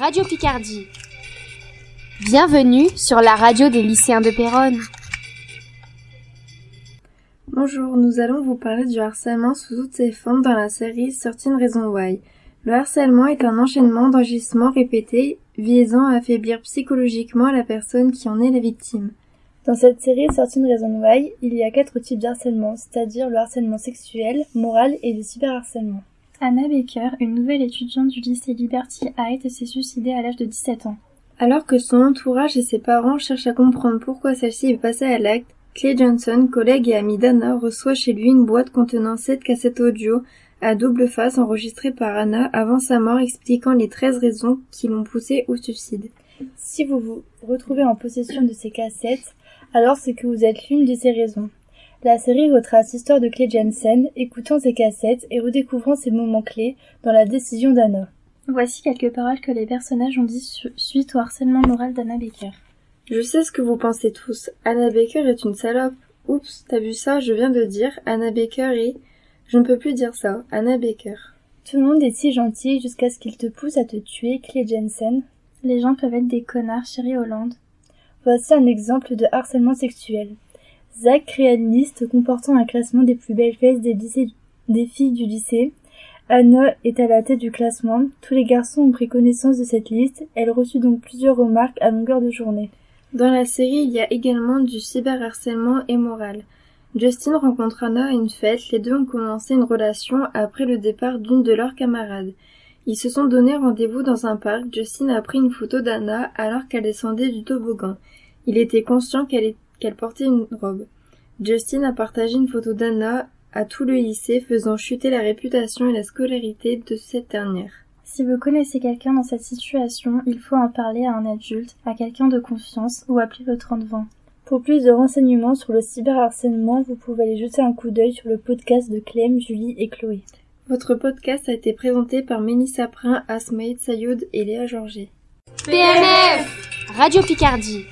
Radio Picardie. Bienvenue sur la radio des lycéens de Péronne. Bonjour, nous allons vous parler du harcèlement sous toutes ses formes dans la série Certain Reason Why. Le harcèlement est un enchaînement d'agissements répétés visant à affaiblir psychologiquement la personne qui en est la victime. Dans cette série Certain Reason Why, il y a quatre types d'harcèlement, c'est-à-dire le harcèlement sexuel, moral et le cyberharcèlement. Anna Baker, une nouvelle étudiante du lycée Liberty Heights, s'est suicidée à l'âge de 17 ans. Alors que son entourage et ses parents cherchent à comprendre pourquoi celle-ci est passée à l'acte, Clay Johnson, collègue et ami d'Anna, reçoit chez lui une boîte contenant sept cassettes audio à double face enregistrées par Anna avant sa mort expliquant les 13 raisons qui l'ont poussée au suicide. Si vous vous retrouvez en possession de ces cassettes, alors c'est que vous êtes l'une de ces raisons. La série retrace l'histoire de Clay Jensen, écoutant ses cassettes et redécouvrant ces moments clés dans la décision d'Anna. Voici quelques paroles que les personnages ont dit suite au harcèlement moral d'Anna Baker. Je sais ce que vous pensez tous. Anna Baker est une salope. Oups, t'as vu ça, je viens de dire. Anna Baker est... Je ne peux plus dire ça. Anna Baker. Tout le monde est si gentil jusqu'à ce qu'il te pousse à te tuer, Clay Jensen. Les gens peuvent être des connards, chérie Hollande. Voici un exemple de harcèlement sexuel. Zach crée une liste comportant un classement des plus belles fesses des, des filles du lycée. Anna est à la tête du classement. Tous les garçons ont pris connaissance de cette liste. Elle reçut donc plusieurs remarques à longueur de journée. Dans la série, il y a également du cyberharcèlement et moral. Justin rencontre Anna à une fête. Les deux ont commencé une relation après le départ d'une de leurs camarades. Ils se sont donné rendez-vous dans un parc. Justin a pris une photo d'Anna alors qu'elle descendait du toboggan. Il était conscient qu'elle qu'elle portait une robe. Justin a partagé une photo d'Anna à tout le lycée, faisant chuter la réputation et la scolarité de cette dernière. Si vous connaissez quelqu'un dans cette situation, il faut en parler à un adulte, à quelqu'un de confiance ou appeler le 3020. Pour plus de renseignements sur le cyberharcèlement, vous pouvez aller jeter un coup d'œil sur le podcast de Clem, Julie et Chloé. Votre podcast a été présenté par Mélissa Prin, Asmaïd Sayoud et Léa Georget. PNF Radio Picardie